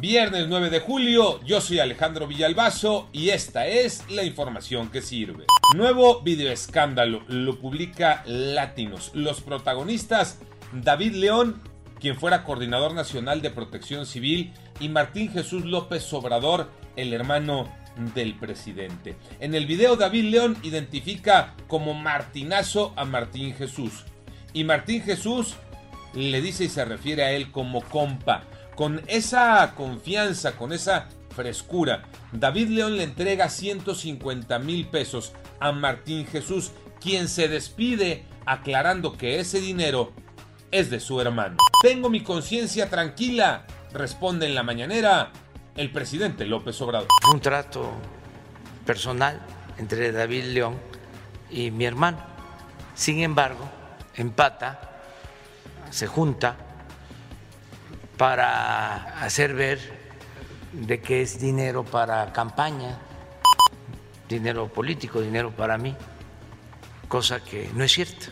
Viernes 9 de julio, yo soy Alejandro Villalbazo y esta es la información que sirve. Nuevo video escándalo, lo publica Latinos. Los protagonistas, David León, quien fuera coordinador nacional de protección civil, y Martín Jesús López Obrador, el hermano del presidente. En el video David León identifica como Martinazo a Martín Jesús. Y Martín Jesús le dice y se refiere a él como compa. Con esa confianza, con esa frescura, David León le entrega 150 mil pesos a Martín Jesús, quien se despide aclarando que ese dinero es de su hermano. Tengo mi conciencia tranquila, responde en la mañanera el presidente López Obrador. Un trato personal entre David León y mi hermano. Sin embargo, empata, se junta para hacer ver de que es dinero para campaña, dinero político, dinero para mí, cosa que no es cierta.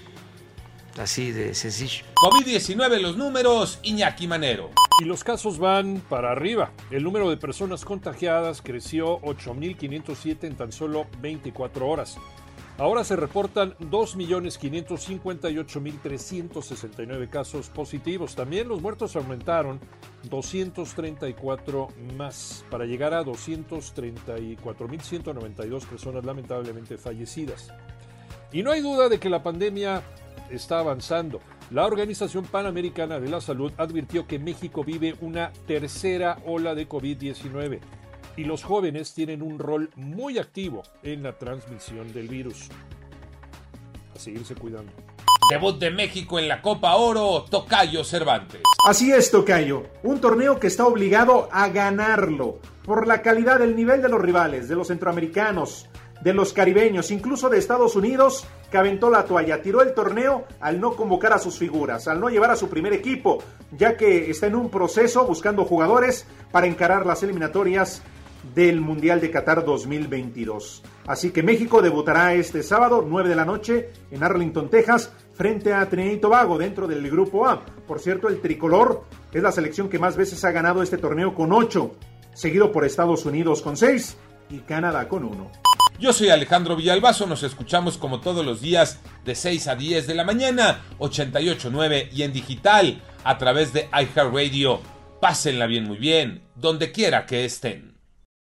Así de sencillo. COVID-19 los números, Iñaki Manero. Y los casos van para arriba. El número de personas contagiadas creció 8.507 en tan solo 24 horas. Ahora se reportan 2.558.369 casos positivos. También los muertos aumentaron 234 más para llegar a 234.192 personas lamentablemente fallecidas. Y no hay duda de que la pandemia está avanzando. La Organización Panamericana de la Salud advirtió que México vive una tercera ola de COVID-19 y los jóvenes tienen un rol muy activo en la transmisión del virus. A seguirse cuidando. Debut de México en la Copa Oro, Tocayo Cervantes. Así es, Tocayo. Un torneo que está obligado a ganarlo por la calidad del nivel de los rivales, de los centroamericanos, de los caribeños, incluso de Estados Unidos, que aventó la toalla, tiró el torneo al no convocar a sus figuras, al no llevar a su primer equipo, ya que está en un proceso buscando jugadores para encarar las eliminatorias del Mundial de Qatar 2022. Así que México debutará este sábado, 9 de la noche, en Arlington, Texas, frente a Trinidad y Tobago, dentro del Grupo A. Por cierto, el tricolor es la selección que más veces ha ganado este torneo con 8, seguido por Estados Unidos con 6 y Canadá con 1. Yo soy Alejandro Villalbazo, nos escuchamos como todos los días de 6 a 10 de la mañana, 88.9 y en digital a través de iHeartRadio. Pásenla bien, muy bien, donde quiera que estén.